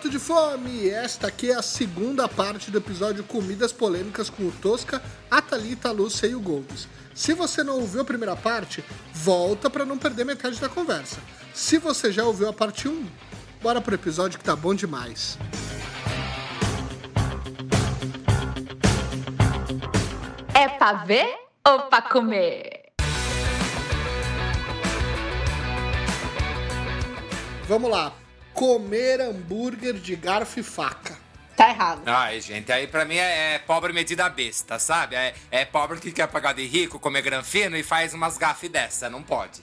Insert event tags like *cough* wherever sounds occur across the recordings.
morto de fome! Esta aqui é a segunda parte do episódio Comidas Polêmicas com o Tosca, a Thalita, a Lúcia e o Gomes. Se você não ouviu a primeira parte, volta para não perder metade da conversa. Se você já ouviu a parte 1, bora pro episódio que tá bom demais. É pra ver ou pra comer? Vamos lá. Comer hambúrguer de garfo e faca. Tá errado. Ai, gente, aí pra mim é, é pobre medida besta, sabe? É, é pobre que quer pagar de rico, comer granfino e faz umas gafes dessa, não pode.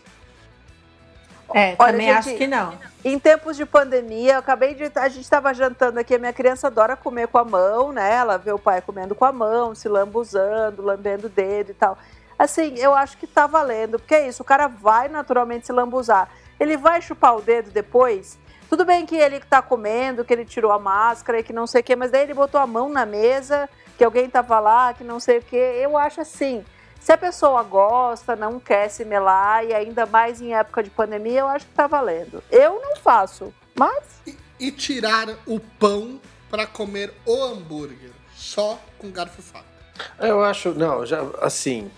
É, Olha, também gente, acho que não. Em tempos de pandemia, eu acabei de. A gente estava jantando aqui, a minha criança adora comer com a mão, né? Ela vê o pai comendo com a mão, se lambuzando, lambendo o dedo e tal. Assim, eu acho que tá valendo, porque é isso, o cara vai naturalmente se lambuzar. Ele vai chupar o dedo depois. Tudo bem que ele tá comendo, que ele tirou a máscara e que não sei o quê, mas daí ele botou a mão na mesa, que alguém tava lá, que não sei o quê. Eu acho assim. Se a pessoa gosta, não quer se melar, e ainda mais em época de pandemia, eu acho que tá valendo. Eu não faço, mas E, e tirar o pão para comer o hambúrguer, só com garfo e faca. Eu acho, não, já assim,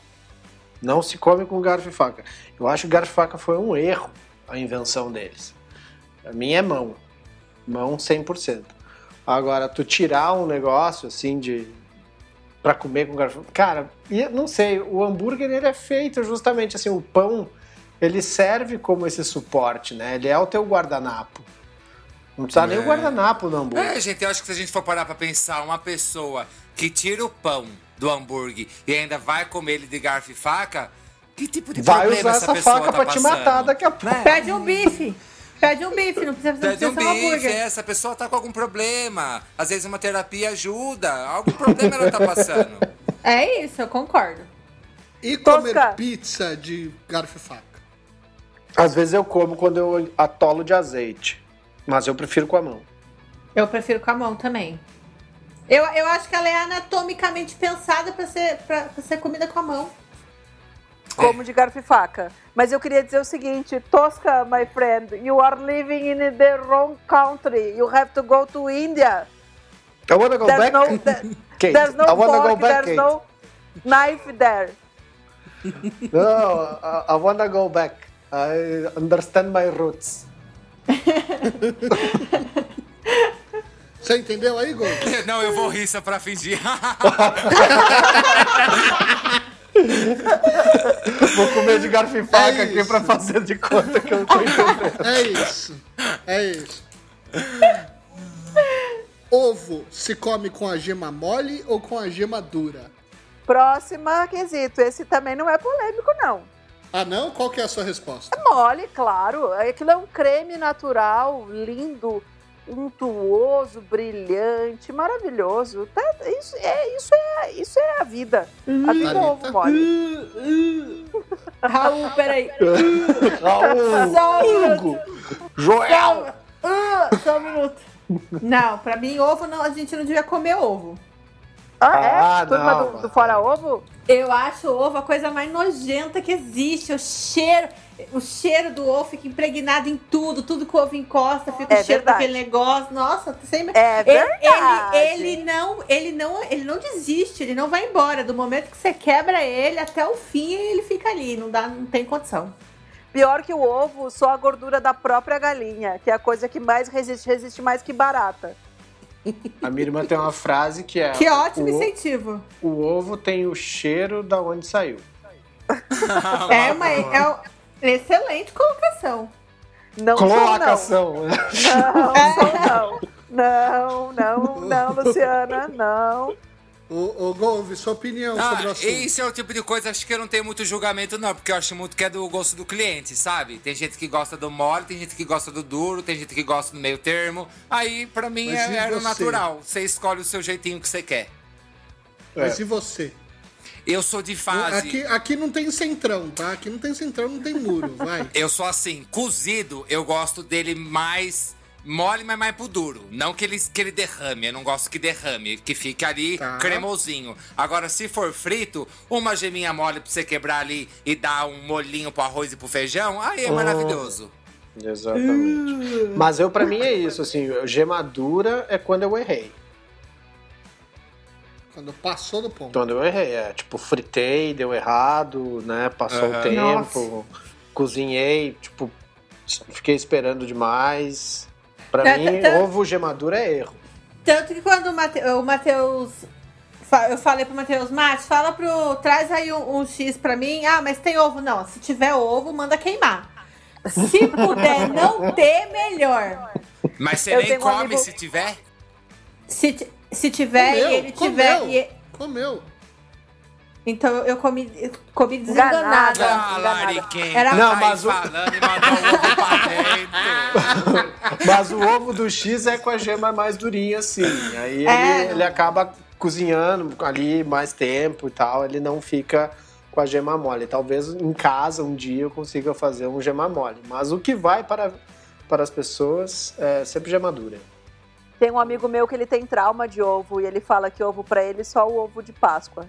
não se come com garfo e faca. Eu acho que garfo e faca foi um erro, a invenção deles. Pra mim é mão, mão 100%. Agora, tu tirar um negócio assim de para comer com garfo, cara, eu não sei, o hambúrguer ele é feito justamente assim, o pão ele serve como esse suporte, né? Ele é o teu guardanapo. Não precisa nem o É. guardanapo no hambúrguer. É, gente, eu acho que se a gente for parar pra pensar, uma pessoa que tira o pão do hambúrguer e ainda vai comer ele de garfo e faca, que tipo de Vai problema usar essa essa faca tá pra te passando? matar daqui a pouco. Né? Pede um bife. *laughs* Pede um bife, não precisa, não Pede precisa um um bife, hambúrguer. essa pessoa tá com algum problema. Às vezes uma terapia ajuda, algum problema ela tá passando. É isso, eu concordo. E comer Tosca. pizza de garfo e faca. Às vezes eu como quando eu atolo de azeite, mas eu prefiro com a mão. Eu prefiro com a mão também. Eu, eu acho que ela é anatomicamente pensada pra ser, pra, pra ser comida com a mão. Como de garfo e faca. Mas eu queria dizer o seguinte, Tosca, my friend, you are living in the wrong country. You have to go to India. I wanna go There's back. no, *laughs* there- Kate, there's no I wanna go fork, back, there's Kate. no knife there. No, I, I wanna go back. I understand my roots. Você entendeu aí, Gol? Não, eu vou rir só pra fingir. *laughs* *laughs* *laughs* Vou comer de garfo e faca É aqui pra fazer de conta que eu tô entendendo. É isso. É isso. Ovo se come com a gema mole ou com a gema dura? Próxima quesito. Esse também não é polêmico, não. Ah, não? Qual que é a sua resposta? Mole, claro. Aquilo é um creme natural, lindo, untuoso, brilhante, maravilhoso. Tá, isso, é, isso, é, isso é a vida. A vida é ovo mole. Raul, peraí. *laughs* Raul, Só um. Hugo, Joel. Ah, só um minuto. Não, pra mim, ovo não, a gente não devia comer ovo. Ah, é? Ah, Turma não, do, do Fora Ovo? Eu acho o ovo a coisa mais nojenta que existe. O cheiro, o cheiro do ovo fica impregnado em tudo, tudo que o ovo encosta, fica É o cheiro verdade. daquele negócio. Nossa, sempre. É Ele, verdade. ele, ele não, ele não, ele não desiste, ele não vai embora. Do momento que você quebra ele até o fim, ele fica ali, não dá, não tem condição. Pior que o ovo, só a gordura da própria galinha, que é a coisa que mais resiste, resiste mais que barata. A minha irmã tem uma frase que é: Que ótimo o, incentivo. o ovo tem o cheiro da onde saiu. *laughs* É uma é uma excelente colocação. Não não. Colocação. *laughs* Não, sou, não. Não, não, não, Luciana, não. Ô, ô Golve, sua opinião sobre o Ah, assunto. esse é o tipo de coisa, acho que eu não tenho muito julgamento, não, porque eu acho muito que é do gosto do cliente, sabe? Tem gente que gosta do mole, tem gente que gosta do duro, tem gente que gosta do meio termo. Aí, pra mim, Mas é, é o você? natural. Você escolhe o seu jeitinho que você quer. Mas É. e você? Eu sou de fase. Aqui, aqui não tem centrão, tá? Aqui não tem centrão, não tem muro, vai. *laughs* Eu sou assim, cozido, eu gosto dele mais mole, mas mais pro duro. Não que ele, que ele derrame, eu não gosto que derrame, que fique ali Tá. cremosinho. Agora, se for frito, uma geminha mole pra você quebrar ali e dar um molinho pro arroz e pro feijão, aí é maravilhoso. Exatamente. *laughs* Mas eu, pra mim, é isso, assim, gemadura é quando eu errei. Quando passou do ponto. Quando eu errei, é tipo, fritei, deu errado, né? Passou Aham. o tempo, cozinhei, tipo, fiquei esperando demais. Pra Tá, mim, tá, tá. ovo gemadura é erro. Tanto que quando o Matheus. Eu falei pro Matheus, Mate, fala pro. Traz aí um, um X pra mim. Ah, mas tem ovo? Não. Se tiver ovo, manda queimar. Se puder não ter, melhor. Mas você Eu nem tenho um come amigo- se tiver? Se, se tiver Comeu, e ele tiver. comeu. e- Comeu. Então eu comi, eu comi Enganada. desenganada. Ah. Era- Não, mas o- falando e mandou o ovo pra dentro. *laughs* Mas o ovo do X é com a gema mais durinha, assim. Aí É. ele, ele acaba cozinhando ali mais tempo e tal, ele não fica com a gema mole. Talvez em casa um dia eu consiga fazer um gema mole. Mas o que vai para, para as pessoas é sempre gemadura. Tem um amigo meu que ele tem trauma de ovo e ele fala que ovo pra ele é só o ovo de Páscoa.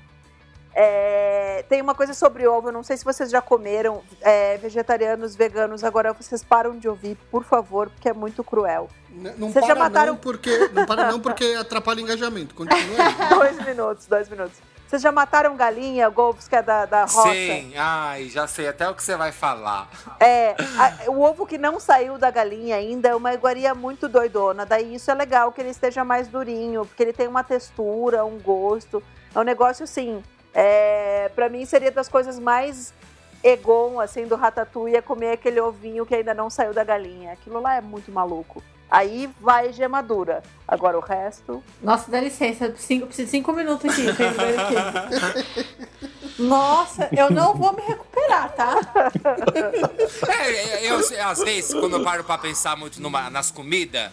É, tem uma coisa sobre ovo, eu não sei se vocês já comeram, é, vegetarianos, veganos, agora vocês param de ouvir, por favor, porque é muito cruel. N- Não Vocês já para mataram- não porque não para não porque atrapalha o engajamento. Continua aí. *laughs* dois minutos, dois minutos. Vocês já mataram galinha, Golfs, que é da, da roça? Sim, ai, já sei até o que você vai falar. É, a- o ovo que não saiu da galinha ainda é uma iguaria muito doidona. Daí isso é legal que ele esteja mais durinho, porque ele tem uma textura, um gosto. É um negócio assim. É, para mim seria das coisas mais egon assim do ratatouille é comer aquele ovinho que ainda não saiu da galinha. Aquilo lá é muito maluco. Aí vai gemadura. Agora o resto. Nossa, dá licença, eu preciso, de cinco minutos aqui. aqui. Nossa, eu não vou me recuperar, tá? *laughs* É, eu, eu, às vezes, quando eu paro pra pensar muito numa- nas comidas,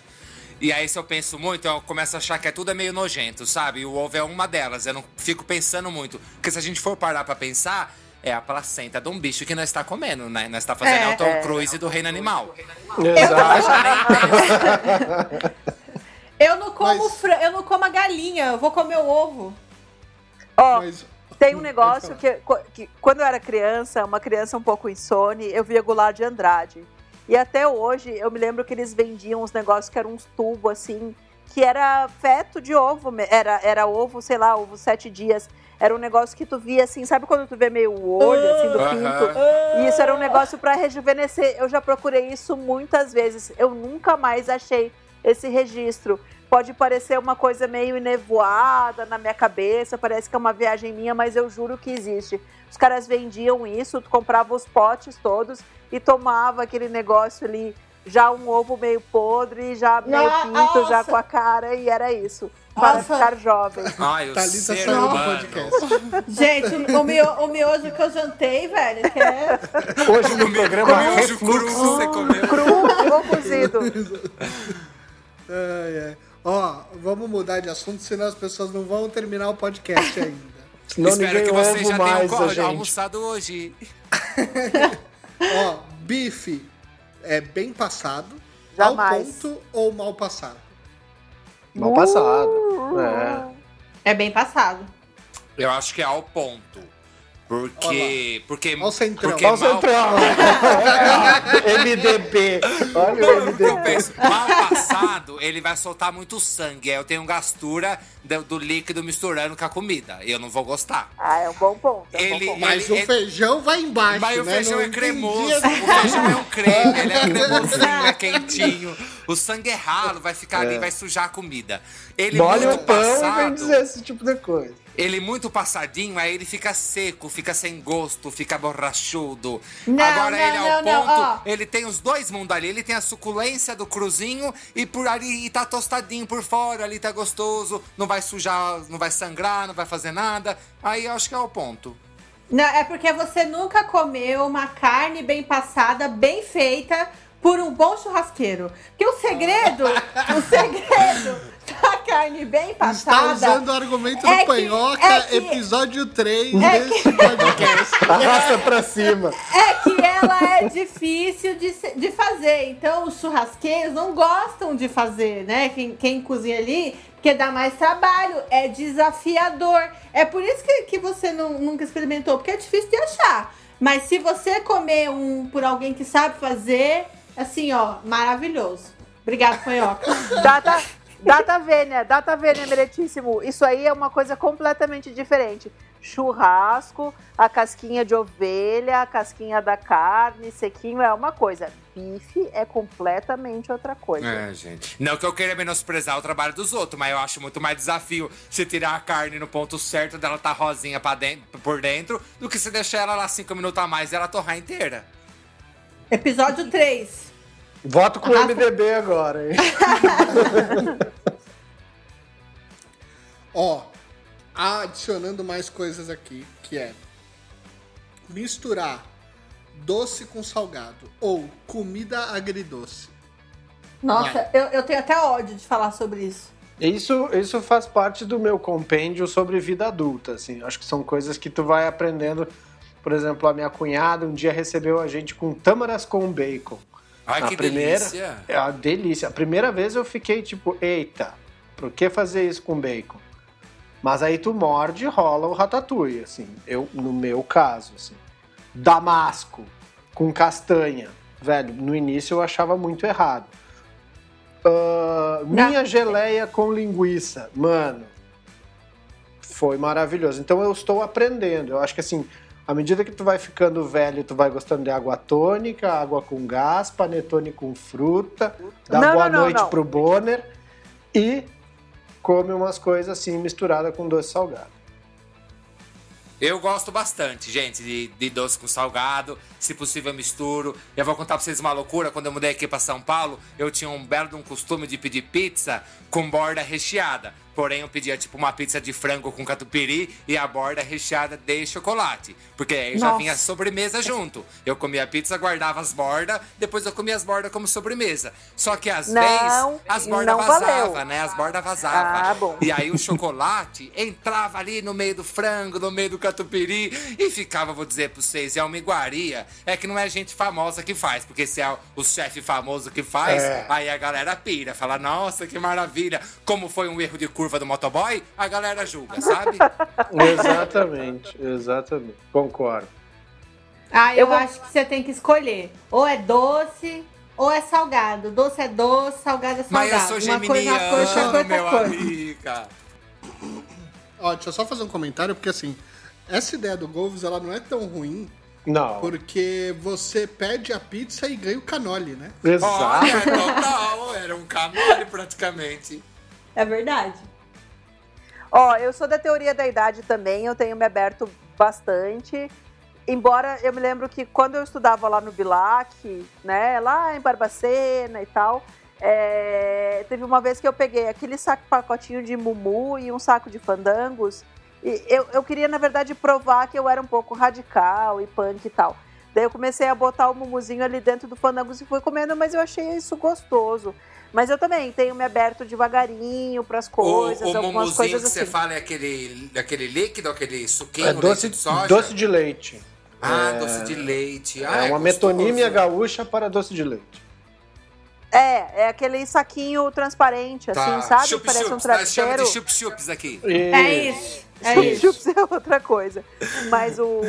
e aí se eu penso muito, eu começo a achar que é tudo é meio nojento, sabe? E o ovo é uma delas, eu não fico pensando muito. Porque se a gente for parar pra pensar, é a placenta de um bicho que nós está comendo, né? Nós está fazendo É. o Tom Cruise do reino animal. Exato. Eu *laughs* não como Mas- eu não como a galinha, eu vou comer o ovo. Ó, Mas Tem um Pode negócio que, que, quando eu era criança, uma criança um pouco insone, eu via Goulart de Andrade. E até hoje, eu me lembro que eles vendiam uns negócios que eram uns tubos, assim, que era feto de ovo, era, era ovo, sei lá, ovo sete dias. Era um negócio que tu via, assim, sabe quando tu vê meio o olho, assim, do Aham. pinto? E isso era um negócio pra rejuvenescer. Eu já procurei isso muitas vezes. Eu nunca mais achei esse registro. Pode parecer uma coisa meio enevoada na minha cabeça, parece que é uma viagem minha, mas eu juro que existe. Os caras vendiam isso, tu comprava os potes todos e tomava aquele negócio ali, já um ovo meio podre, já meio Nossa! pinto, já com a cara, e era isso. Para Nossa! ficar jovem. Ai, o Thalita ser humano. podcast. Gente, o, mio, o miojo que eu jantei, velho, que é. Hoje no programa Miojo cru, Refluxo. você comeu. Cru ou cozido? *laughs* Ai, ai. Ó, vamos mudar de assunto, senão as pessoas não vão terminar o podcast *laughs* ainda. Senão Espero ninguém que você ouve já mais tenha a gente. almoçado hoje. *laughs* Ó, bife é bem passado, Jamais. ao ponto ou mal passado? Mal passado. É. É bem passado. Eu acho que é ao ponto. Porque. Porque. Ó o centrão. Porque Olha o mal, centrão. *laughs* MDB. Olha o eu MDB. penso, mal passado, ele vai soltar muito sangue. Aí eu tenho gastura do, do líquido misturando com a comida. Eu não vou gostar. Ah, é um bom ponto. É um Ele- bom ponto. Mas Ele- o ele- feijão vai embaixo, Mas o né? feijão Não é cremoso. entendi. O feijão é um *laughs* creme, ele é cremosinho, é quentinho. O sangue é ralo, vai ficar ali, vai sujar a comida. Ele Molha muito o pão e passado, vem dizer esse tipo de coisa. Ele muito passadinho, aí ele fica seco, fica sem gosto, fica borrachudo. Não, Agora não, ele não, não, ponto, ó. ele tem os dois mundos ali, ele tem a suculência do cruzinho e por ali e tá tostadinho por fora, ali tá gostoso, não vai sujar, não vai sangrar, não vai fazer nada. Aí eu acho que é o ponto. Não, é porque você nunca comeu uma carne bem passada, bem feita por um bom churrasqueiro. Porque o segredo, *laughs* o segredo da carne bem Está passada. usando o argumento do é que- Panhoca, é que- episódio 3 É desse podcast. *laughs* Arrasta pra cima. É que ela é difícil de, de fazer. Então, os churrasqueiros não gostam de fazer, né? Quem, quem cozinha ali, porque dá mais trabalho, é desafiador. É por isso que, que você não- nunca experimentou, porque é difícil de achar. Mas se você comer um por alguém que sabe fazer, assim, ó, maravilhoso. Obrigado, Panhoca. Data, data vênia, data vênia, meritíssimo. Isso aí é uma coisa completamente diferente. Churrasco, a casquinha de ovelha, a casquinha da carne, sequinho é uma coisa. Bife é completamente outra coisa. É, gente. Não que eu queira menosprezar o trabalho dos outros, mas eu acho muito mais desafio se tirar a carne no ponto certo dela tá rosinha pra dentro, por dentro do que se deixar ela lá cinco minutos a mais e ela torrar inteira. Episódio 3. Voto com o Arrasta- MDB agora, hein? *laughs* Ó, adicionando mais coisas aqui, que é misturar doce com salgado ou comida agridoce. Nossa, eu, eu tenho até ódio de falar sobre isso. Isso, isso faz parte do meu compêndio sobre vida adulta, assim. Acho que são coisas que tu vai aprendendo. Por exemplo, a minha cunhada um dia recebeu a gente com tâmaras com bacon. Ai, a que primeira, delícia. É uma delícia. A primeira vez eu fiquei tipo, eita, por que fazer isso com bacon? Mas aí tu morde e rola o ratatouille, assim. Eu, no meu caso, assim. Damasco, com castanha. Velho, no início eu achava muito errado. Ah, minha geleia com linguiça. Mano, foi maravilhoso. Então eu estou aprendendo. Eu acho que assim, à medida que tu vai ficando velho, tu vai gostando de água tônica, água com gás, panetone com fruta, dá Não, boa não, noite não. pro Bonner e come umas coisas assim misturada com doce salgado. Eu gosto bastante, gente, de, de doce com salgado. Se possível, eu misturo. Eu vou contar pra vocês uma loucura. Quando eu mudei aqui pra São Paulo, eu tinha um belo de um costume de pedir pizza com borda recheada. Porém, eu pedia tipo uma pizza de frango com catupiry e a borda recheada de chocolate. Porque aí já Nossa. vinha sobremesa junto. Eu comia a pizza, guardava as bordas, depois eu comia as bordas como sobremesa. Só que às Não, vezes as bordas vazavam, né? As bordas vazavam. Ah, bom. E aí o chocolate *laughs* entrava ali no meio do frango, no meio do catupiry e ficava, vou dizer pra vocês, é uma iguaria. É que não é gente famosa que faz, porque se é o chefe famoso que faz, É. aí a galera pira, fala, nossa, que maravilha. Como foi um erro de curva do motoboy, a galera julga, *laughs* sabe? Exatamente, exatamente. Concordo. Ah, eu, Eu vou- acho que você tem que escolher. Ou é doce, ou é salgado. Doce é doce, salgado é Mas salgado. eu sou uma coisa uma coisa, geminiano, é meu coisa. amiga. Ó, deixa eu só fazer um comentário, porque assim, essa ideia do Golves, ela não é tão ruim, Não. porque você pede a pizza e ganha o canole, né? Exato. Olha, total, era um canole praticamente. É verdade. Ó, eu sou da teoria da idade também, eu tenho me aberto bastante. Embora eu me lembro que quando eu estudava lá no Bilac, né, lá em Barbacena e tal, é, teve uma vez que eu peguei aquele saco pacotinho de mumu e um saco de fandangos. E eu, eu queria, na verdade, provar que eu era um pouco radical e punk e tal. Daí eu comecei a botar o mumuzinho ali dentro do fandangos e fui comendo, mas eu achei isso gostoso. Mas eu também tenho me aberto devagarinho para as coisas, o o algumas coisas que você assim. fala é aquele, aquele líquido, aquele suquinho, É doce, leite de soja? doce de leite. Ah, É- doce de leite. Ah, É uma gostoso. metonímia gaúcha para doce de leite. É, é aquele saquinho transparente, assim, Tá. sabe? Chup Parece um chups, nós chama travesseiro. de chup-chups aqui. É isso. É Chup isso. chups *laughs* é outra coisa. Mas o.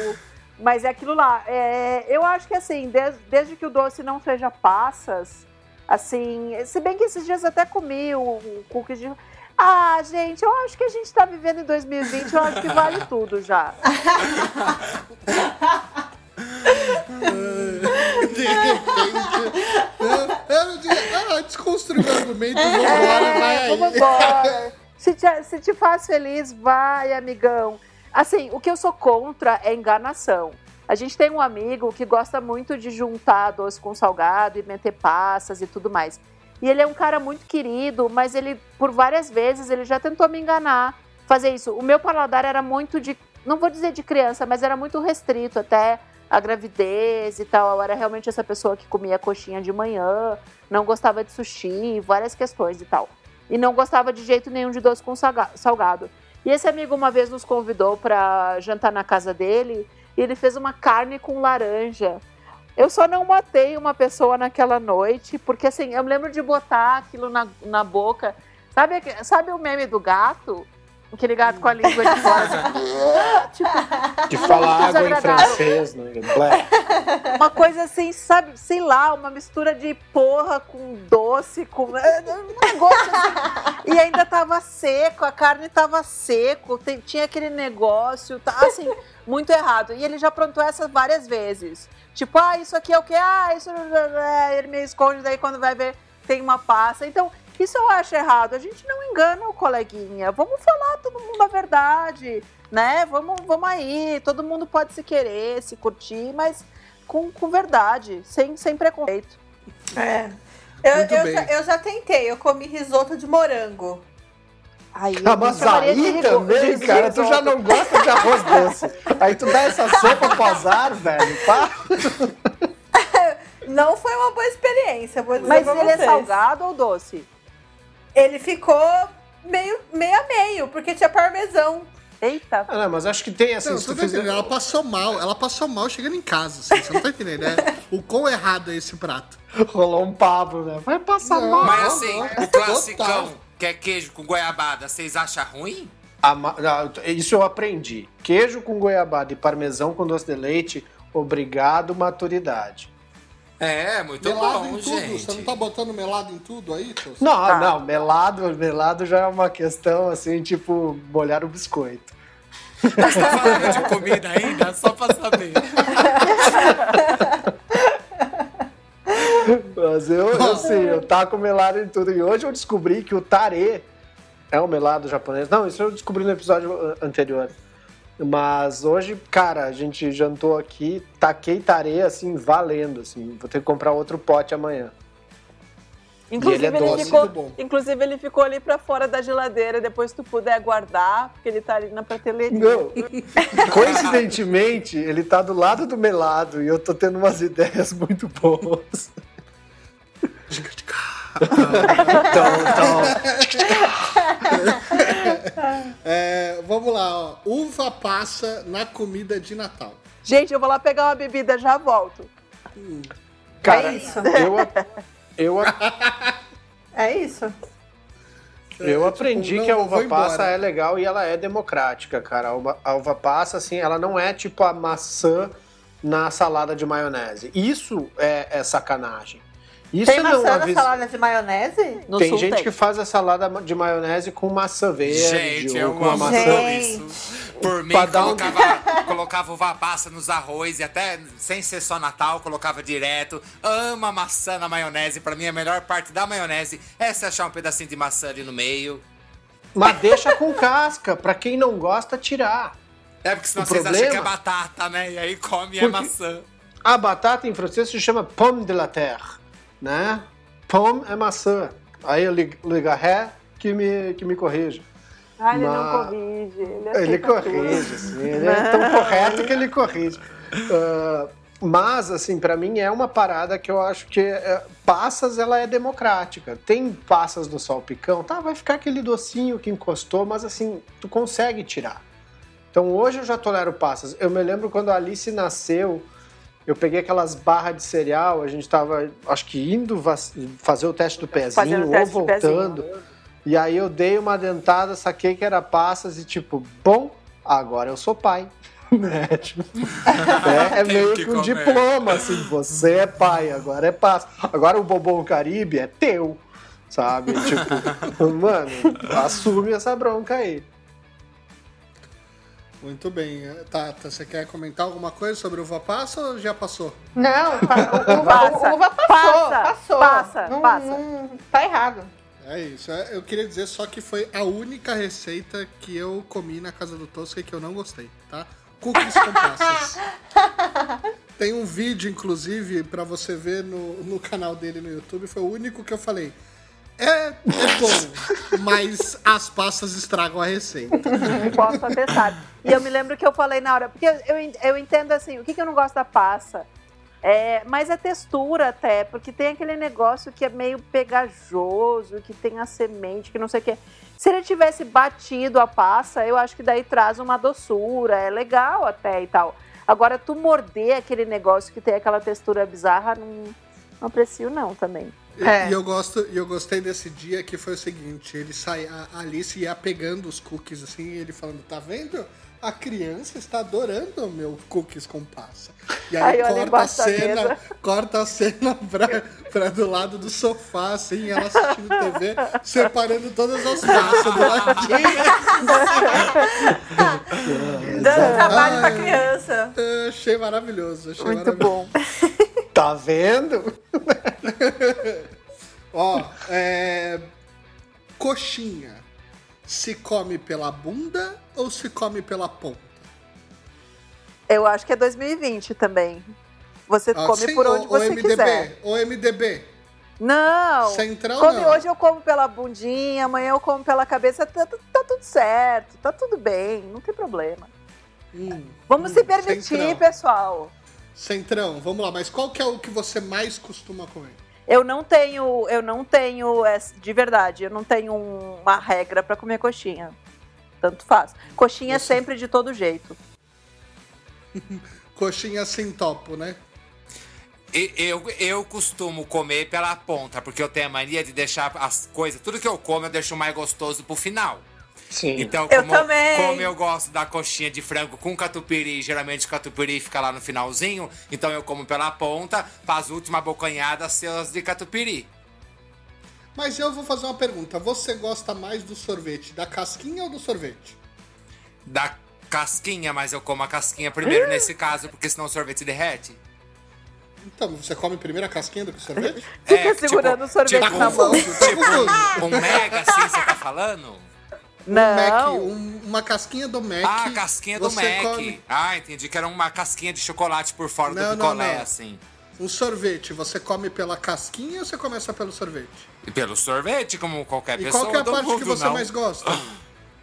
Mas é aquilo lá. É, eu acho que assim, des- desde, que o doce não seja passas, assim. Se bem que esses dias até comi o, o cookies de. Ah, gente, eu acho que a gente tá vivendo em 2020, eu acho que vale tudo já. De repente. Eu ah, desconstruir o argumento, vambora, vai aí. Vamos embora. Se te, se te faz feliz, vai, amigão. Assim, o que eu sou contra é enganação. A gente tem um amigo que gosta muito de juntar doce com salgado e meter passas e tudo mais. E ele é um cara muito querido, mas ele, por várias vezes, ele já tentou me enganar, fazer isso. O meu paladar era muito de, não vou dizer de criança, mas era muito restrito até a gravidez e tal. Eu era realmente essa pessoa que comia coxinha de manhã, não gostava de sushi, várias questões e tal. E não gostava de jeito nenhum de doce com salgado. E esse amigo uma vez nos convidou para jantar na casa dele e ele fez uma carne com laranja. Eu só não matei uma pessoa naquela noite, porque assim, eu me lembro de botar aquilo na, na boca. Sabe, sabe o meme do gato? Aquele gato com a língua de fora. *laughs* Assim, tipo, de falar água em francês, né? Uma coisa assim, sabe, sei lá, uma mistura de porra com doce, com. É, um negócio assim. E ainda tava seco, a carne tava seco, tinha aquele negócio, tá assim, muito errado. E ele já aprontou essas várias vezes. Tipo, ah, isso aqui é o quê? Ah, isso. Ele me esconde, daí quando vai ver tem uma passa. Então, isso eu acho errado. A gente não engana o coleguinha. Vamos falar todo mundo a verdade, né? Vamos, vamos aí. Todo mundo pode se querer, se curtir, mas com, com verdade, sem, sem preconceito. É. Eu, eu já, eu já tentei, eu comi risoto de morango. Aí, ah, mas aí também, cara, tu já não gosta de arroz doce. Aí tu dá essa sopa pro azar, velho, pá. *laughs* Não foi uma boa experiência, vou dizer Mas ele vocês. é salgado ou doce? Ele ficou meio, meio a meio, porque tinha parmesão. Eita. Ah, não, mas acho que tem assim. Não, você tá fizer... Ela passou mal, ela passou mal chegando em casa, assim, você não tá entendendo, né? *laughs* o quão errado é esse prato. Rolou um Pablo, né? Vai passar não, mal. Mas assim, o classicão, que é queijo com goiabada, vocês acham ruim? Isso eu aprendi. Queijo com goiabada e parmesão com doce de leite, obrigado, maturidade. É, muito melado bom, em tudo. gente. Você não tá botando melado em tudo aí, Tos? Não, tá. não, melado, melado já é uma questão assim, tipo, molhar o biscoito. Você tá falando de comida ainda? Só pra saber. Mas eu, assim, eu taco melado em tudo. E hoje eu descobri que o tare é um melado japonês. Não, isso eu descobri no episódio anterior. Mas hoje, cara, a gente jantou aqui, taquei tareia, assim, valendo, assim. Vou ter que comprar outro pote amanhã. Inclusive ele, é ele ficou, inclusive, ele ficou ali para fora da geladeira, depois tu puder guardar, porque ele tá ali na prateleira. Não. *laughs* Coincidentemente, ele tá do lado do melado e eu tô tendo umas *laughs* ideias muito boas. Então, é, vamos lá, ó. Uva passa na comida de Natal. Gente, eu vou lá pegar uma bebida, já volto. Hum. Cara, é isso. Eu, eu, *laughs* é isso. Eu é, aprendi tipo, que a uva passa é legal e ela é democrática, cara. A uva, a uva passa, assim, ela não é tipo a maçã na salada de maionese. Isso é, é sacanagem. Isso tem maçã na vis... salada de maionese? No tem gente tem. que faz a salada de maionese com maçã verde gente, ou com uma maçã. Isso. Por mim, colocava, colocava uva passa nos arroz e até sem ser só Natal, colocava direto. Ama maçã na maionese. Pra mim, a melhor parte da maionese é se achar um pedacinho de maçã ali no meio. Mas deixa com casca, pra quem não gosta, tirar. É porque senão o vocês problema... acham que é batata, né? E aí come porque a maçã. A batata em francês se chama pomme de la terre né? Pomme é maçã. Aí eu ligo a ré que me, que me corrige. Ah, ele Mas... não corrige. Ele, ele corrige, sim. Ele é tão *laughs* correto que ele corrige. Uh, mas, assim, para mim é uma parada que eu acho que é, passas ela é democrática. Tem passas no salpicão, tá? Vai ficar aquele docinho que encostou, mas assim, tu consegue tirar. Então hoje eu já tolero passas. Eu me lembro quando a Alice nasceu, eu peguei aquelas barras de cereal, a gente estava, acho que indo fazer o teste do pezinho ou voltando. E aí eu dei uma dentada, saquei que era passas e tipo, bom, agora eu sou pai. *laughs* né? Tipo, *laughs* é, é meio que, que um diploma, assim, você é pai, agora é passa. Agora o Bobão Caribe é teu, sabe? Tipo, *laughs* mano, assume essa bronca aí. Muito bem. Tata, você quer comentar alguma coisa sobre uva passa ou já passou? Não, *laughs* uva, Passa, uva passou, passa, passou. passa, não, passa. não- tá errado. É isso. é- Eu queria dizer só que foi a única receita que eu comi na casa do Tosca e que eu não gostei, tá? Cookies com passas. *laughs* Tem um vídeo, inclusive, pra você ver no, no canal dele no YouTube. Foi o único que eu falei. É, é bom, mas as passas estragam a receita. Posso atestar. E eu me lembro que eu falei na hora, porque eu, eu entendo assim, o que, que eu não gosto da passa? É, mas a textura até, porque tem aquele negócio que é meio pegajoso, que tem a semente, que não sei o que. Se ele tivesse batido a passa, eu acho que daí traz uma doçura, é legal até e tal. Agora, tu morder aquele negócio que tem aquela textura bizarra, não, não aprecio não também. E- É. E eu gosto, e eu gostei desse dia que foi o seguinte, ele sai, a Alice ia pegando os cookies assim, e ele falando, tá vendo? A criança está adorando o meu cookies com passa. E aí, Aí corta a cena, mesa. *laughs* corta a cena pra, pra do lado do sofá, assim, ela assistindo TV, separando todas as passas do ladinho. Dando trabalho pra Ai. criança. Eu achei maravilhoso, achei Muito maravilhoso. bom. Tá vendo? *laughs* Ó, é... Coxinha. Se come pela bunda ou se come pela ponta? Eu acho que é 2020 também. Você Ah, come sim, por onde ou você MDB, quiser. Ou MDB. Não. Centrão Come, não. hoje eu como pela bundinha, amanhã eu como pela cabeça, tá, tá- tá tudo certo, tá tudo bem, não tem problema. Hum, Vamos hum, se permitir, Centrão. pessoal. Centrão, vamos lá. Mas qual que é o que você mais costuma comer? Eu não tenho, eu não tenho, essa- de verdade, eu não tenho um- uma regra pra comer coxinha. Tanto faz. Coxinha é Você- sempre de todo jeito. *laughs* Coxinha sem topo, né? E- Eu, eu costumo comer pela ponta, porque eu tenho a mania de deixar as coisas, tudo que eu como, eu deixo mais gostoso pro final. Sim. Então, Eu como, também. como eu gosto da coxinha de frango com catupiry, geralmente o catupiry fica lá no finalzinho, então eu como pela ponta, para as últimas bocanhadas ser as de catupiry. Mas eu vou fazer uma pergunta. Você gosta mais do sorvete da casquinha ou do sorvete? Da casquinha, mas eu como a casquinha primeiro nesse caso, porque senão o sorvete derrete. Então, você come primeiro a casquinha do que o sorvete? *laughs* Fica segurando o sorvete tipo, na mão. Tipo, um mega assim, você tá falando? Não. Mac, um- uma casquinha do Mac. Ah, a casquinha do Mac. come- Ah, entendi que era uma casquinha de chocolate por fora Não, do não, picolé, não. assim. Um sorvete, você come pela casquinha ou você começa pelo sorvete? E pelo sorvete, como qualquer E pessoa qual que é a parte mundo, que você não. mais gosta?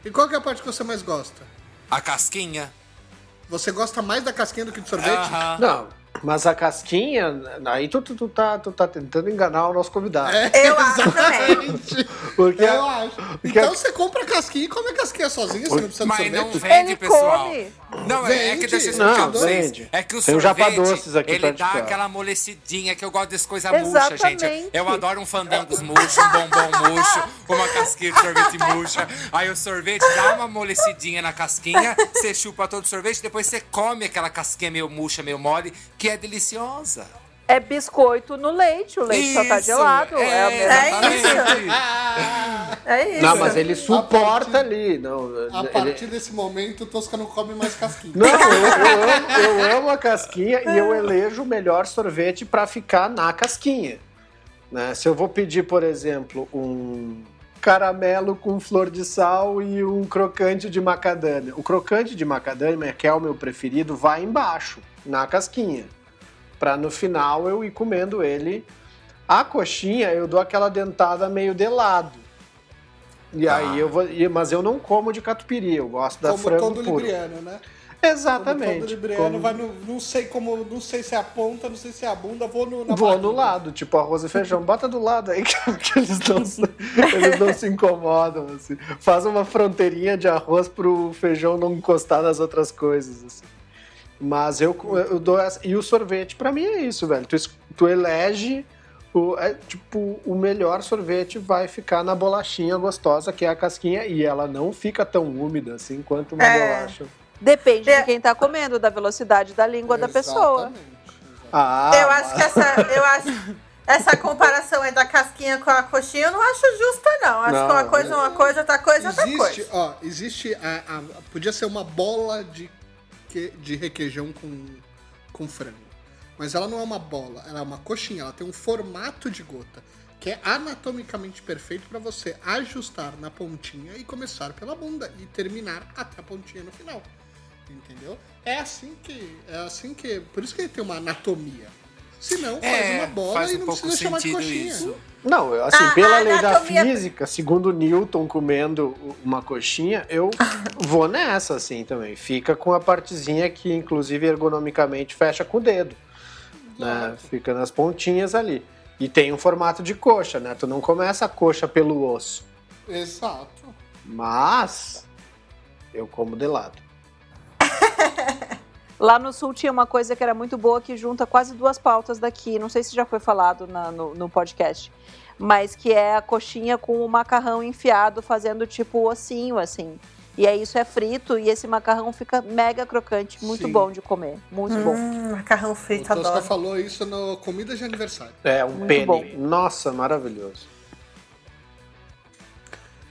E qual que é a parte que você mais gosta? A casquinha. Você gosta mais da casquinha do que do sorvete? Aham. Não, mas a casquinha, aí tu, tu, tu tá, tu tá tentando enganar o nosso convidado. É, Eu acho exatamente. *laughs* Porque Eu acho. porque Então a- você compra a casquinha e come a casquinha sozinho, você não precisa de Mas não sorvete? vende, Ele pessoal. come. Não, é- é Vende. que deixa eu explicar pra vocês. vende. É que o Tem sorvete, Doces aqui ele dá aquela amolecidinha que eu gosto dessas coisas murchas, gente. Eu adoro um fandangos murcho, um bombom murcho, uma casquinha de sorvete murcha. Aí o sorvete dá uma amolecidinha na casquinha, você chupa todo o sorvete, depois você come aquela casquinha meio murcha, meio mole, que é deliciosa. É biscoito no leite, o leite só tá Isso, gelado. É, o mesmo. É isso. É isso. Não, mas ele suporta partir- ali. Não, A ele- partir desse momento, o Tosca não come mais casquinha. Não, eu, eu amo, eu amo a casquinha e eu elejo o melhor sorvete para ficar na casquinha. Né? Se eu vou pedir, por exemplo, um caramelo com flor de sal e um crocante de macadâmia. O crocante de macadâmia, que é o meu preferido, vai embaixo, na casquinha. Pra no final eu ir comendo ele. A coxinha, eu dou aquela dentada meio de lado. E Ah. aí eu vou. Mas eu não como de catupiry, eu gosto da Como frango todo puro. libriano, né? Exatamente. Como todo libriano Como- vai no, não sei como, não sei se é a ponta, não sei se é a bunda, vou no na Vou barriga. no lado, tipo arroz e feijão. Bota do lado aí *laughs* que, eles, não, se- *laughs* eles não se incomodam. Assim. Faz uma fronteirinha de arroz pro feijão não encostar nas outras coisas. Assim. Mas eu, eu dou essa. E o sorvete, pra mim, é isso, velho. Tu, tu elege. O, é, tipo, o melhor sorvete vai ficar na bolachinha gostosa, que é a casquinha, e ela não fica tão úmida assim quanto uma É. bolacha. Depende É. de quem tá comendo, da velocidade da língua da pessoa. Exatamente, exatamente. Ah, Eu acho que essa. Eu acho, essa comparação aí da casquinha com a coxinha eu não acho justa, não. Acho Não, que uma coisa é uma coisa, outra coisa é outra Existe, coisa. ó, existe a, a- podia ser uma bola de, de requeijão com, com frango. Mas ela não é uma bola, ela é uma coxinha, ela tem um formato de gota, que é anatomicamente perfeito para você ajustar na pontinha e começar pela bunda e terminar até a pontinha no final. Entendeu? É assim que, é assim que, por isso que ele tem uma anatomia. Se não, faz É, uma bola faz e um não pouco precisa chamar de sentido coxinha. isso. Não, assim, A- pela lei da física, segundo Newton comendo uma coxinha, eu *laughs* vou nessa, assim, também. Fica com a partezinha que, inclusive, ergonomicamente fecha com o dedo. Né? Fica nas pontinhas ali. E tem um formato de coxa, né? Tu não começa a coxa pelo osso. Exato. Mas eu como de lado. *laughs* Lá no sul tinha uma coisa que era muito boa que junta quase duas pautas daqui. Não sei se já foi falado na- no, no podcast. Mas que é a coxinha com o macarrão enfiado, fazendo tipo ossinho, assim. E aí isso é frito e esse macarrão fica mega crocante, muito Sim. bom de comer. Muito bom. Hum, macarrão O frito, Tosca adoro. falou isso no Comida de Aniversário. É, um Muito pene. bom. Nossa, maravilhoso.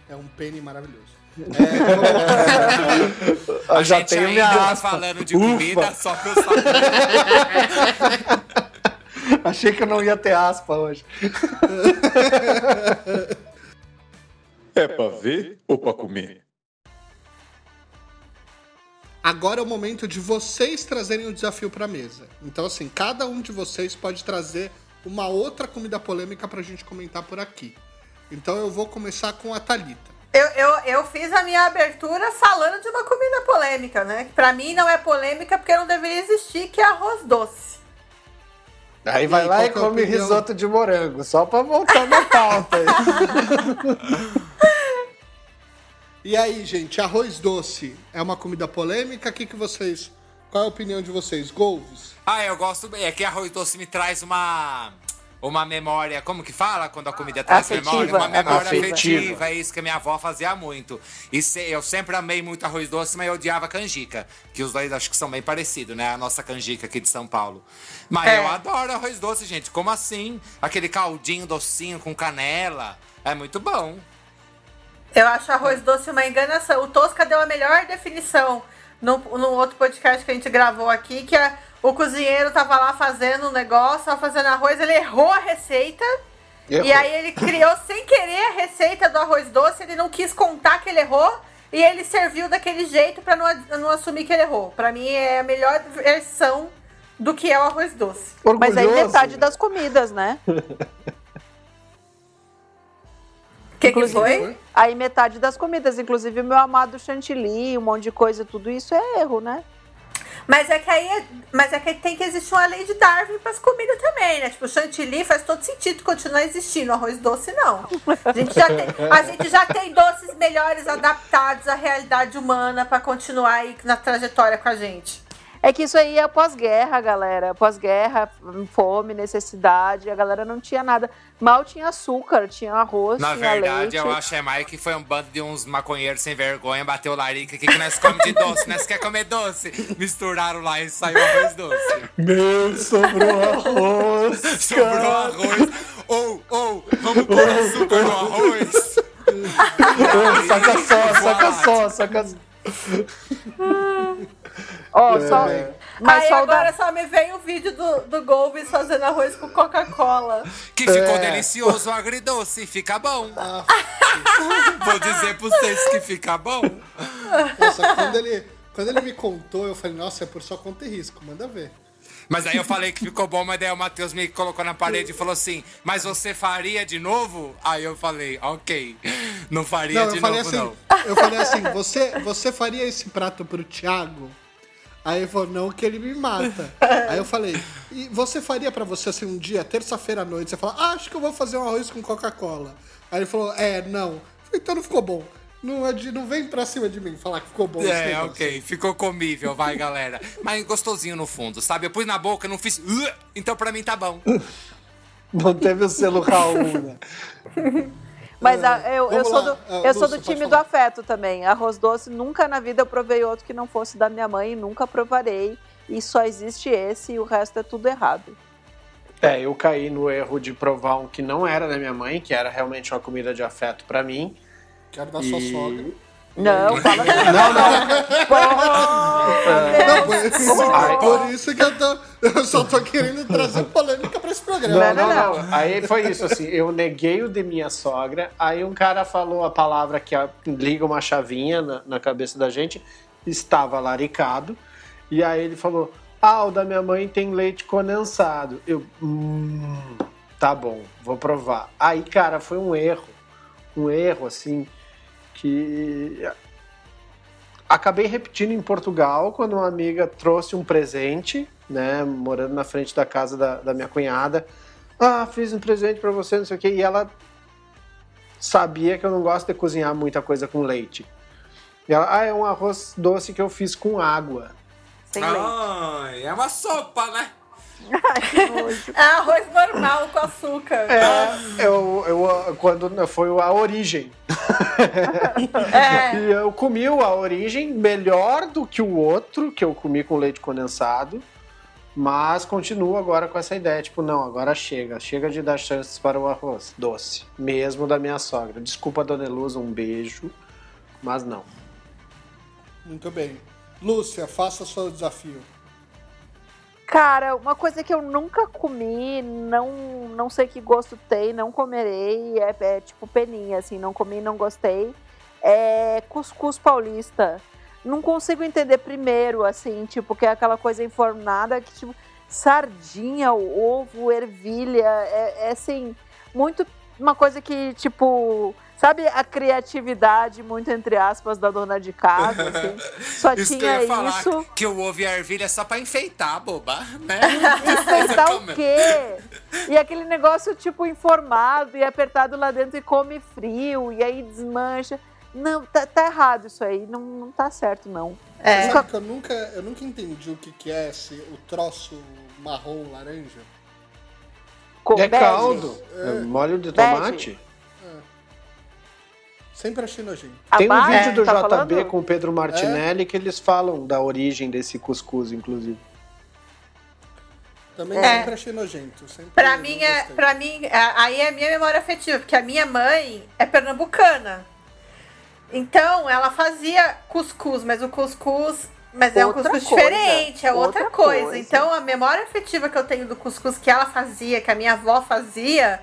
É um pene maravilhoso. *laughs* A já gente tenho ainda minha tá aspa. falando de Ufa. comida, só que eu saber. *laughs* Achei que eu não ia ter aspa hoje. *laughs* É pra ver ou pra comer? Agora é o momento de vocês trazerem o desafio pra mesa. Então, assim, cada um de vocês pode trazer uma outra comida polêmica pra gente comentar por aqui. Então eu vou começar com a Thalita. Eu, eu, eu fiz a minha abertura falando de uma comida polêmica, né? Que pra mim não é polêmica porque não deveria existir, que é arroz doce. Aí E vai aí, lá e é come opinião? risoto de morango, só pra voltar na pauta. aí. *laughs* E aí, gente, arroz doce é uma comida polêmica? O que, que vocês. Qual é a opinião de vocês? Golves? Ah, eu gosto bem. É que arroz doce me traz uma. Uma memória, como que fala quando a comida traz Afetiva, memória? Uma memória afetiva. afetiva. É isso que a minha avó fazia muito. E se- eu sempre amei muito arroz doce, mas eu odiava canjica. Que os dois acho que são bem parecidos, né? A nossa canjica aqui de São Paulo. Mas É. eu adoro arroz doce, gente. Como assim? Aquele caldinho docinho com canela. É muito bom. Eu acho arroz doce uma enganação. O Tosca deu a melhor definição no, no outro podcast que a gente gravou aqui, que é, o cozinheiro tava lá fazendo um negócio, tava fazendo arroz, ele errou a receita. Errou. E aí ele criou sem querer a receita do arroz doce, ele não quis contar que ele errou. E ele serviu daquele jeito pra não, não assumir que ele errou. Pra mim é a melhor versão do que é o arroz doce. Mas aí Orgulhoso. metade das comidas, né? O que, que Inclusive- foi? Aí metade das comidas, inclusive o meu amado chantilly, um monte de coisa, tudo isso é erro, né? Mas é que aí é- mas é que tem que existir uma lei de Darwin para as comidas também, né? Tipo, chantilly faz todo sentido continuar existindo, arroz doce não. A gente já tem, a gente já tem doces melhores adaptados à realidade humana para continuar aí na trajetória com a gente. É que isso aí é pós-guerra, galera. Pós-guerra, fome, necessidade. A galera não tinha nada. Mal tinha açúcar, tinha arroz, Na tinha verdade, leite. eu acho é mais que foi um bando de uns maconheiros sem vergonha, bateu o larica. O que, que nós comemos de doce? Nós quer comer doce. Misturaram lá e saiu arroz doce. Meu, sobrou arroz. *laughs* Sobrou arroz. Ou, ou, vamos pôr açúcar no arroz. Ô, Saca só, saca só, saca só. Ó, só, mas aí agora da... só me veio o vídeo do, do Golbis fazendo arroz com Coca-Cola. Que ficou É. delicioso agridoce. Fica bom. *laughs* Vou dizer pra vocês que fica bom. Nossa, quando ele, quando ele me contou, eu falei, nossa, é por sua conta e risco, manda ver. Mas aí eu falei que ficou bom, mas daí o Matheus me colocou na parede e falou assim: Mas você faria de novo? Aí eu falei: Ok, não faria Não, de novo, assim, não. eu falei assim, você, você faria esse prato pro Thiago? Aí ele falou, não, que ele me mata. *laughs* Aí eu falei, e você faria pra você assim um dia, terça-feira à noite, você fala, ah, acho que eu vou fazer um arroz com Coca-Cola. Aí ele falou, é, não. Eu falei, então não ficou bom. Não, é de- não vem pra cima de mim falar que ficou bom É, ok, ficou comível, vai galera. Mas gostosinho no fundo, sabe? Eu pus na boca, não fiz. Então pra mim tá bom. *laughs* Não teve o selo Raul, né? *laughs* Mas a- eu, eu sou lá, do, ah, eu sou do time do afeto também. Arroz doce, nunca na vida eu provei outro que não fosse da minha mãe, nunca provarei. E só existe esse e o resto é tudo errado. É, eu caí no erro de provar um que não era da minha mãe, que era realmente uma comida de afeto pra mim. Quero da sua E- sogra. Não, fala Não, não. Não, por, Ai. por isso que eu tô. Eu só tô querendo trazer polêmica pra esse programa. Não, Não, não, não. Aí foi isso, assim, eu neguei o de minha sogra, aí um cara falou a palavra que liga uma chavinha na, na cabeça da gente, estava laricado, e aí ele falou, ah, o da minha mãe tem leite condensado. Eu, hum, tá bom, vou provar. Aí, cara, foi um erro, um erro, assim, que acabei repetindo em Portugal quando uma amiga trouxe um presente, né, morando na frente da casa da, da minha cunhada. Ah, fiz um presente pra você, não sei o quê. E ela sabia que eu não gosto de cozinhar muita coisa com leite. E ela, ah, é um arroz doce que eu fiz com água. sem leite. Ai, é uma sopa, né? *laughs* É arroz normal com açúcar. É, eu, eu, quando foi a origem. *laughs* É. E eu comi o a origem melhor do que o outro, que eu comi com leite condensado. Mas continuo agora com essa ideia, tipo, não, agora chega. Chega de dar chances para o arroz doce. Mesmo da minha sogra. Desculpa, Dona Eluz, um beijo. Mas não. Muito bem. Lúcia, faça seu desafio. Cara, uma coisa que eu nunca comi, não, não sei que gosto tem, não comerei, é, é tipo peninha, assim, não comi, não gostei. É cuscuz paulista. Não consigo entender primeiro, assim, tipo, que é aquela coisa infornada que, tipo, sardinha, ovo, ervilha, é, é assim, muito uma coisa que, tipo, sabe a criatividade, muito entre aspas, da dona de casa, *laughs* assim, só Isso que eu tinha ia falar, isso. que o ovo e a ervilha é só pra enfeitar, boba, né? *laughs* Enfeitar o quê? E aquele negócio, tipo, informado e apertado lá dentro e come frio, e aí desmancha. Não, tá, tá errado isso aí, não, não tá certo, não. É. Sabe que eu nunca, eu nunca entendi o que, que é esse, o troço marrom laranja? Com é bege. caldo. É molho de Bege. Sempre achei nojento. Tem um vídeo do tá JB falando? com o Pedro Martinelli que eles falam da origem desse cuscuz, inclusive. Também É. sempre achei nojento. Sempre Pra mim, é, pra mim, é- aí é a minha memória afetiva, porque a minha mãe é pernambucana. Então, ela fazia cuscuz, mas o cuscuz. Mas é um Outra cuscuz coisa, diferente, é outra, outra coisa. coisa. Então, a memória afetiva que eu tenho do cuscuz que ela fazia, que a minha avó fazia,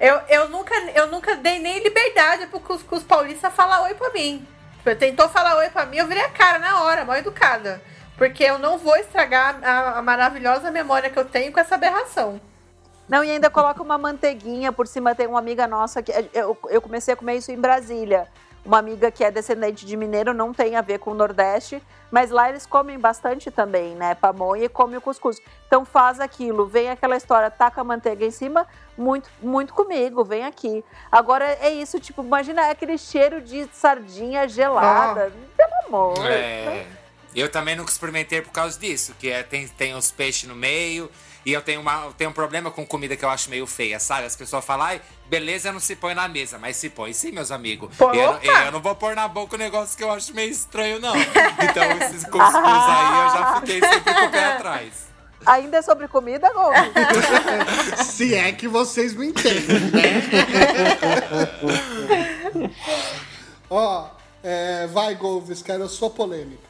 eu, eu, nunca, eu nunca dei nem liberdade pro cuscuz paulista falar oi pra mim. Tipo, tentou falar oi pra mim, eu virei a cara na hora, mal educada. Porque eu não vou estragar a, a maravilhosa memória que eu tenho com essa aberração. Não, e ainda coloca uma manteiguinha por cima. Tem uma amiga nossa que. Eu, eu comecei a comer isso em Brasília. Uma amiga que é descendente de mineiro, não tem a ver com o Nordeste, mas lá eles comem bastante também, né? Pamonha e come o cuscuz. Então faz aquilo, vem aquela história, taca a manteiga em cima, muito, muito comigo, vem aqui. Agora é isso, tipo, imagina aquele cheiro de sardinha gelada. Pelo amor. É. Eu também nunca experimentei por causa disso, que é, tem, tem os peixes no meio. E eu tenho, uma, eu tenho um problema com comida que eu acho meio feia, sabe? As pessoas falam, ai, beleza não se põe na mesa, mas se põe sim, meus amigos. Pô, Eu, opa! eu não vou pôr na boca um negócio que eu acho meio estranho, não. Então, esses cuscuz aí, eu já fiquei sempre com o pé atrás. Ainda é sobre comida, Gomes? *laughs* *laughs* Se é que vocês me entendem, né? *laughs* Ó, é, vai, Golves, quero a sua polêmica.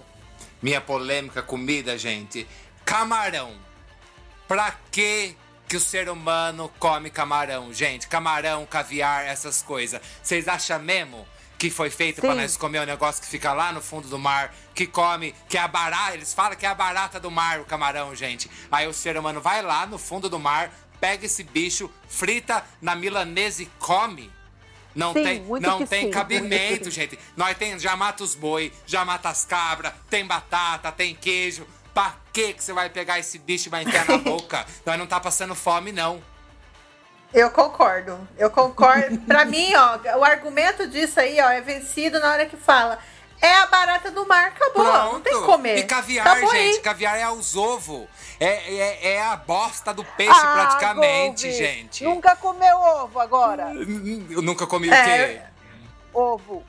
Minha polêmica comida, gente. Camarão. Pra que que o ser humano come camarão, gente? Camarão, caviar, essas coisas. Vocês acham mesmo que foi feito pra Sim. nós comer um negócio que fica lá no fundo do mar, que come, que é a barata, eles falam que é a barata do mar, o camarão, gente. Aí o ser humano vai lá no fundo do mar, pega esse bicho, frita na milanesa e come. Não Sim, tem, não tem sim. cabimento, *laughs* gente. Nós tem, já mata os boi, já mata as cabras, tem batata, tem queijo. Pra que que você vai pegar esse bicho e vai enfiar na *laughs* boca? Nós não tá passando fome, não. Eu concordo. Eu concordo. *laughs* pra mim, ó, o argumento disso aí, ó, é vencido na hora que fala. É a barata do mar, acabou. Não tem que comer. E caviar, Acabou gente. aí. Caviar é os ovos. É, é, é a bosta do peixe, Ah, praticamente, gente. Nunca comeu ovo agora. Eu nunca comi É, o quê? Ovo.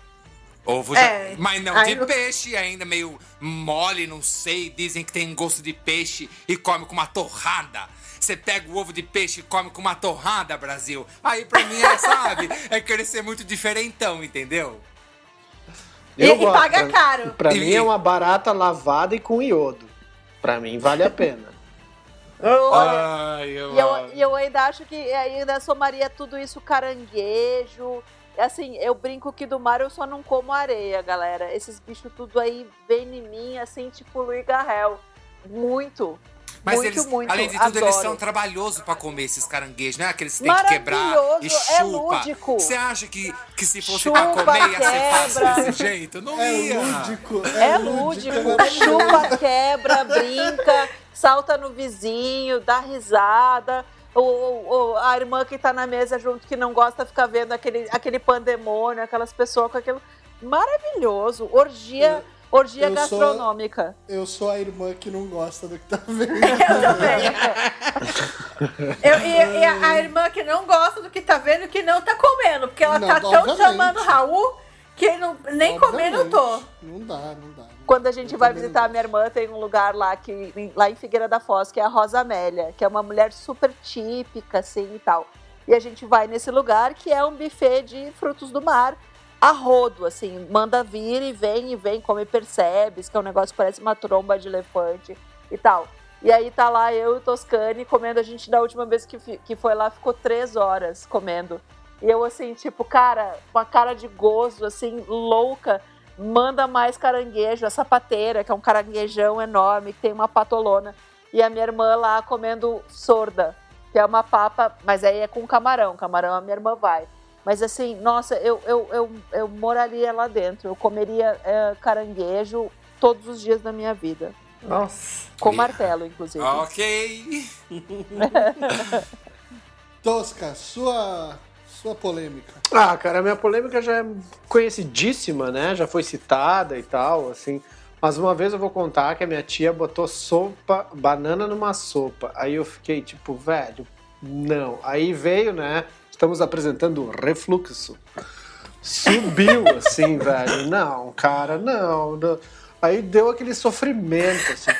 Ovo já. É, Mas não aí de no- peixe ainda, meio mole, não sei. Dizem que tem gosto de peixe e come com uma torrada. você pega o ovo de peixe e come com uma torrada, Brasil. Aí pra mim é, sabe, *laughs* é querer ser muito diferentão, entendeu? E- Eu e gosto. paga Pra- caro. Pra E- mim é uma barata lavada e com iodo. Pra mim vale a pena. *laughs* Olha, Ai, eu, E eu, e eu ainda acho que ainda somaria tudo isso caranguejo. Assim, eu brinco que do mar eu só não como areia, galera. Esses bichos tudo aí vem em mim, assim, tipo Luiz Garrel. Muito. Mas muito, eles, muito. além de tudo, eles Adoro. são trabalhosos pra comer esses caranguejos, né? Aqueles que tem que quebrar e é chupa. lúdico. Você acha que, que se fosse Chupa, pra comer ia ser fácil desse jeito? Não É ia. lúdico. É lúdico, maravilhoso. chupa, quebra, brinca, salta no vizinho, dá risada. O, o- a irmã que tá na mesa junto que não gosta fica vendo aquele, aquele pandemônio, aquelas pessoas com aquilo. Maravilhoso. Orgia, orgia eu sou- gastronômica. Eu sou a irmã que não gosta do que tá vendo. *laughs* Eu também. Eu- e, e a, a irmã que não gosta do que tá vendo, que não tá comendo, porque ela Não, tá tão obviamente. chamando o Raul que não, nem comendo eu tô. Obviamente. Não dá, não. Quando a gente vai visitar a minha irmã, tem um lugar lá que lá em Figueira da Foz, que é a Rosa Amélia, que é uma mulher super típica, assim e tal. E a gente vai nesse lugar que é um buffet de frutos do mar a rodo, assim, manda vir e vem e vem, come percebes, que é um negócio que parece uma tromba de elefante e tal. E aí tá lá eu e o Toscane comendo, a gente da última vez que, que foi lá ficou três horas comendo. E eu assim, tipo, cara, com a cara de gozo, assim, louca, manda mais caranguejo, a sapateira, que é um caranguejão enorme, que tem uma patolona. E a minha irmã lá comendo sorda, que é uma papa, mas aí é com camarão, camarão a minha irmã vai. Mas assim, nossa, eu, eu, eu, eu moraria lá dentro, eu comeria é, caranguejo todos os dias da minha vida. Nossa. Com martelo, inclusive. Ok. *laughs* Tosca, sua, sua polêmica. Ah, cara, a minha polêmica já é conhecidíssima, né? Já foi citada e tal, assim. Mas uma vez eu vou contar que a minha tia botou sopa, banana numa sopa. Aí eu fiquei tipo, velho, não. Aí veio, né? Estamos apresentando refluxo. Subiu, assim, velho. Não, cara, não, não. Aí deu aquele sofrimento, assim.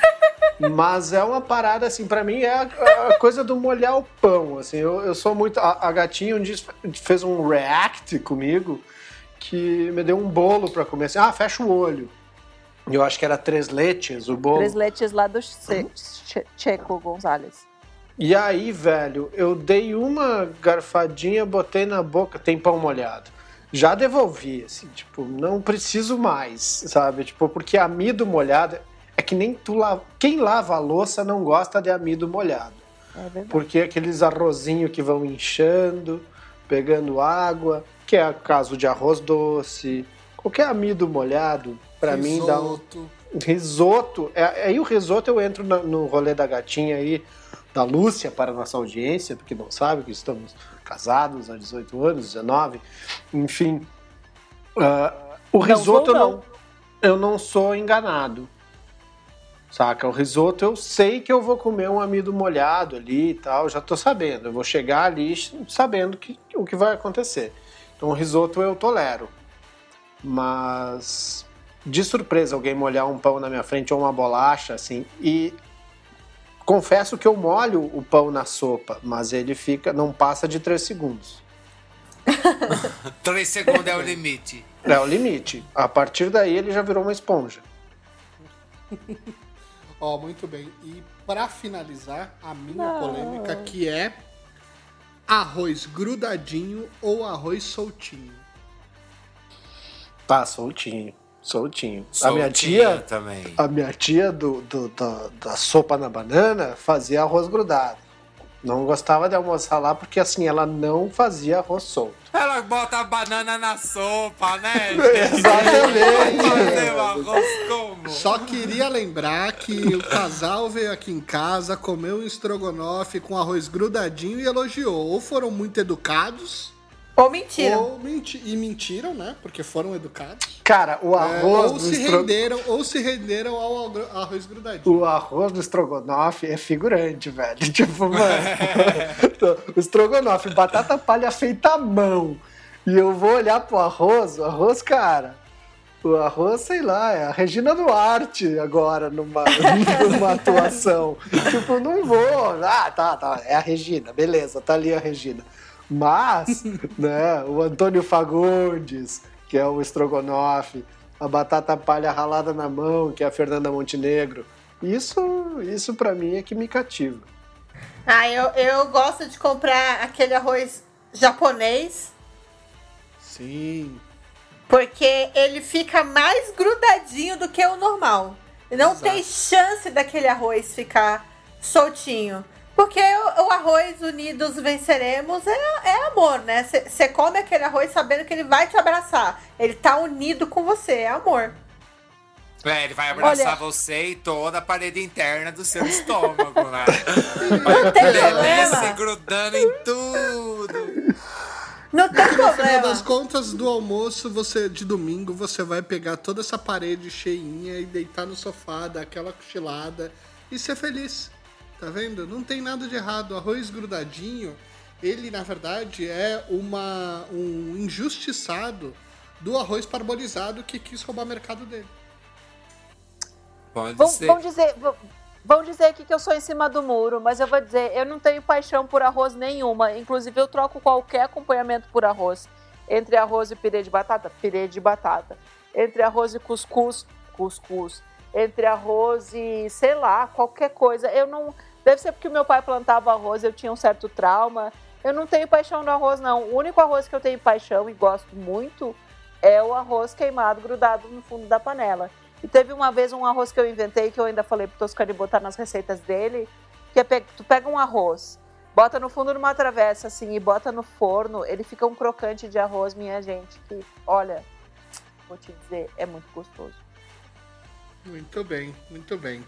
Mas é uma parada, assim, pra mim é a, a coisa do molhar o pão, assim. Eu, eu sou muito... A, a gatinha um dia fez um react comigo que me deu um bolo pra comer, assim. Ah, fecha o olho. Eu acho que era três letes o bolo. Três letes lá do che, che, Checo Gonzalez. E aí, velho, eu dei uma garfadinha, botei na boca, tem pão molhado. Já devolvi, assim, tipo, não preciso mais, sabe? Tipo, porque amido molhado que nem tu lava. Quem lava a louça não gosta de amido molhado. É verdade. Porque aqueles arrozinhos que vão inchando, pegando água, que é o caso de arroz doce, qualquer amido molhado, pra mim dá um Risoto. risoto. É, aí o risoto eu entro na- no rolê da gatinha aí, da Lúcia, para a nossa audiência, porque não sabe que estamos casados há 18 anos, 19, enfim. Ah, o Não risoto não. não, eu não sou enganado. Saca? O risoto eu sei que eu vou comer um amido molhado ali e tal, já tô sabendo. Eu vou chegar ali sabendo que, o que vai acontecer. Então o risoto eu tolero. Mas de surpresa alguém molhar um pão na minha frente ou uma bolacha, assim, e confesso que eu molho o pão na sopa, mas ele fica, não passa de 3 segundos. *laughs* Três segundos é o limite. É o limite. A partir daí ele já virou uma esponja. *laughs* Ó, muito bem. E pra finalizar, a minha Não. polêmica que é arroz grudadinho ou arroz soltinho. Tá, soltinho. Soltinho. a Soltinho minha tia, também. a minha tia do, do- da, da sopa na banana fazia arroz grudado. Não gostava de almoçar lá porque assim ela não fazia arroz solto. Ela bota a banana na sopa, né? *laughs* Exatamente. Fazer o arroz como? Só queria lembrar que o casal veio aqui em casa, comeu um estrogonofe com arroz grudadinho e elogiou. Ou foram muito educados, Ou mentira. ou menti e mentiram, né? Porque foram educados. Cara, o É, arroz ou do se estro- renderam, ou se renderam ao arroz grudadinho. O arroz do estrogonofe é figurante, velho. *laughs* Tipo, mano. *laughs* o estrogonofe, batata palha feita à mão. E eu vou olhar pro arroz, o arroz, cara. O arroz, sei lá, é a Regina Duarte agora numa, *laughs* numa atuação. tipo, não vou. Ah, tá, tá. É a Regina, beleza, tá ali a Regina. Mas, *laughs* né, o Antônio Fagundes, que é o estrogonofe, a batata palha ralada na mão, que é a Fernanda Montenegro. Isso, isso para mim é que me cativa. Ah, eu, eu gosto de comprar aquele arroz japonês. Sim. Porque ele fica mais grudadinho do que o normal. Não Exato. tem chance daquele arroz ficar soltinho. Porque o, o arroz unidos venceremos é, é amor, né? Você come aquele arroz sabendo que ele vai te abraçar. Ele tá unido com você, é amor. É, ele vai abraçar Olha- você e toda a parede interna do seu estômago, né? *laughs* Não tem Delícia, problema. grudando em tudo. Não tem No final problema. das contas, do almoço, você de domingo, você vai pegar toda essa parede cheinha e deitar no sofá, dar aquela cochilada e ser feliz. Tá vendo? Não tem nada de errado. O arroz grudadinho, ele na verdade é uma um injustiçado do arroz parbolizado que quis roubar o mercado dele. Pode Vão, ser. vão dizer, vão, vão dizer aqui que eu sou em cima do muro, mas eu vou dizer, eu não tenho paixão por arroz nenhuma. Inclusive, eu troco qualquer acompanhamento por arroz. Entre arroz e pirê de batata, pirê de batata. Entre arroz e cuscuz, cuscuz. Entre arroz e, sei lá, qualquer coisa. Eu não. Deve ser porque o meu pai plantava arroz, eu tinha um certo trauma. Eu não tenho paixão no arroz, não. O único arroz que eu tenho paixão e gosto muito é o arroz queimado grudado no fundo da panela. E teve uma vez um arroz que eu inventei, que eu ainda falei pro Toscani botar nas receitas dele, que é pe- tu pega um arroz, bota no fundo de uma travessa assim e bota no forno, ele fica um crocante de arroz, minha gente, que, olha, vou te dizer, é muito gostoso. Muito bem, muito bem.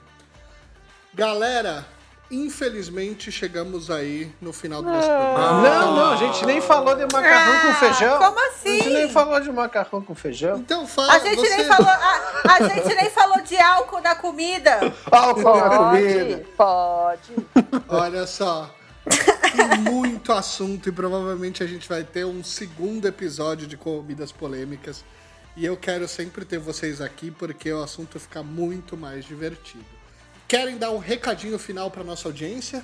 Galera, infelizmente chegamos aí no final do nosso programa. Não, não, a gente nem falou de macarrão com feijão. Ah, como A gente assim? nem falou de macarrão com feijão. Então fala, A gente, você... nem falou, a, a gente nem falou de álcool na comida. *laughs* Álcool na comida. Pode, pode. Olha só. Tem muito assunto e provavelmente a gente vai ter um segundo episódio de comidas polêmicas. E eu quero sempre ter vocês aqui porque o assunto fica muito mais divertido. Querem dar um recadinho final para nossa audiência?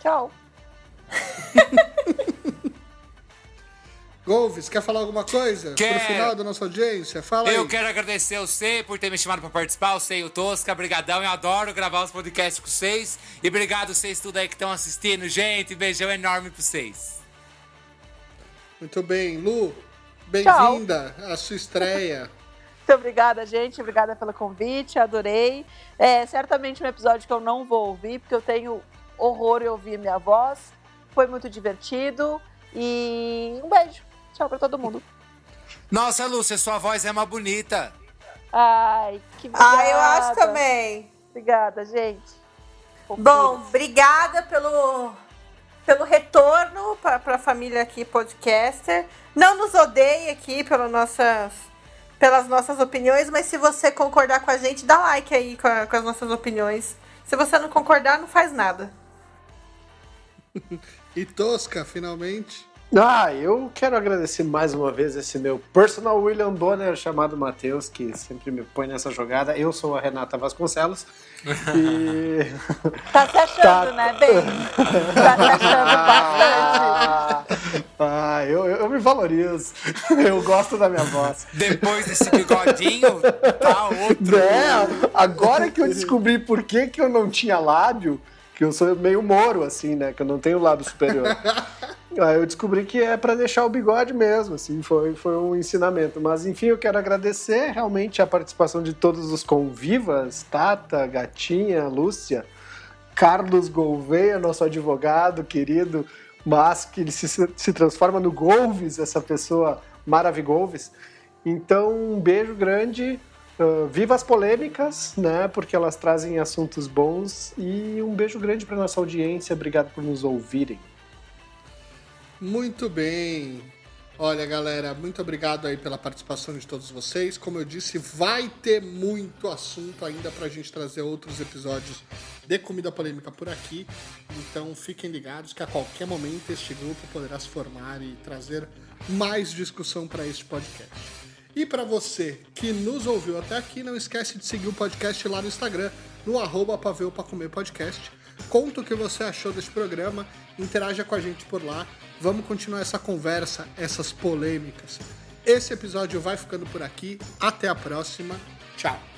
Tchau. *laughs* Golves, quer falar alguma coisa Quero. pro final da nossa audiência? Fala Eu aí. quero agradecer a você por ter me chamado pra participar, o Sei o Tosca, brigadão, eu adoro gravar os podcasts com vocês. E obrigado vocês tudo aí que estão assistindo, gente, beijão enorme pra vocês. Muito bem, Lu, bem-vinda à sua estreia. *laughs* Muito *laughs* obrigada, gente. Obrigada pelo convite, adorei. É certamente um episódio que eu não vou ouvir, porque eu tenho horror em ouvir minha voz. Foi muito divertido. E um beijo. Tchau pra todo mundo. Nossa, Lúcia, sua voz é uma bonita. Ai, que obrigada. Ah, eu acho também. Obrigada, gente. Bom, obrigada pelo, pelo retorno para a família aqui podcaster. Não nos odeie aqui pelas nossas, pelas nossas opiniões, mas se você concordar com a gente, dá like aí com, a- com as nossas opiniões. Se você não concordar, não faz nada. *laughs* E Tosca, finalmente. Ah, eu quero agradecer mais uma vez esse meu personal William Bonner chamado Matheus, que sempre me põe nessa jogada. Eu sou a Renata Vasconcelos. E. Tá se achando, Tá. né, bem? Tá se achando bastante. Ah, ah, eu, eu, eu me valorizo. Eu gosto da minha voz. Depois desse bigodinho, tá outro. É, agora que eu descobri por que, que eu não tinha lábio, que eu sou meio moro, assim, né? Que eu não tenho lábio superior. *laughs* Aí eu descobri que é pra deixar o bigode mesmo, assim, foi, foi um ensinamento. Mas enfim, eu quero agradecer realmente a participação de todos os convivas, Tata, Gatinha, Lúcia, Carlos Gouveia, nosso advogado querido, mas que ele se, se transforma no Golves, essa pessoa maravilhosa. Então, um beijo grande. Uh, viva as polêmicas, né? Porque elas trazem assuntos bons. E um beijo grande para nossa audiência. Obrigado por nos ouvirem. Muito bem. Olha, galera, muito obrigado aí pela participação de todos vocês. Como eu disse, vai ter muito assunto ainda pra gente trazer outros episódios de Comida Polêmica por aqui. Então fiquem ligados que a qualquer momento este grupo poderá se formar e trazer mais discussão para este podcast. E para você que nos ouviu até aqui, não esquece de seguir o podcast lá no Instagram, no arroba Pra Comer Podcast. Conta o que você achou desse programa, interaja com a gente por lá. Vamos continuar essa conversa, essas polêmicas. Esse episódio vai ficando por aqui. Até a próxima. Tchau.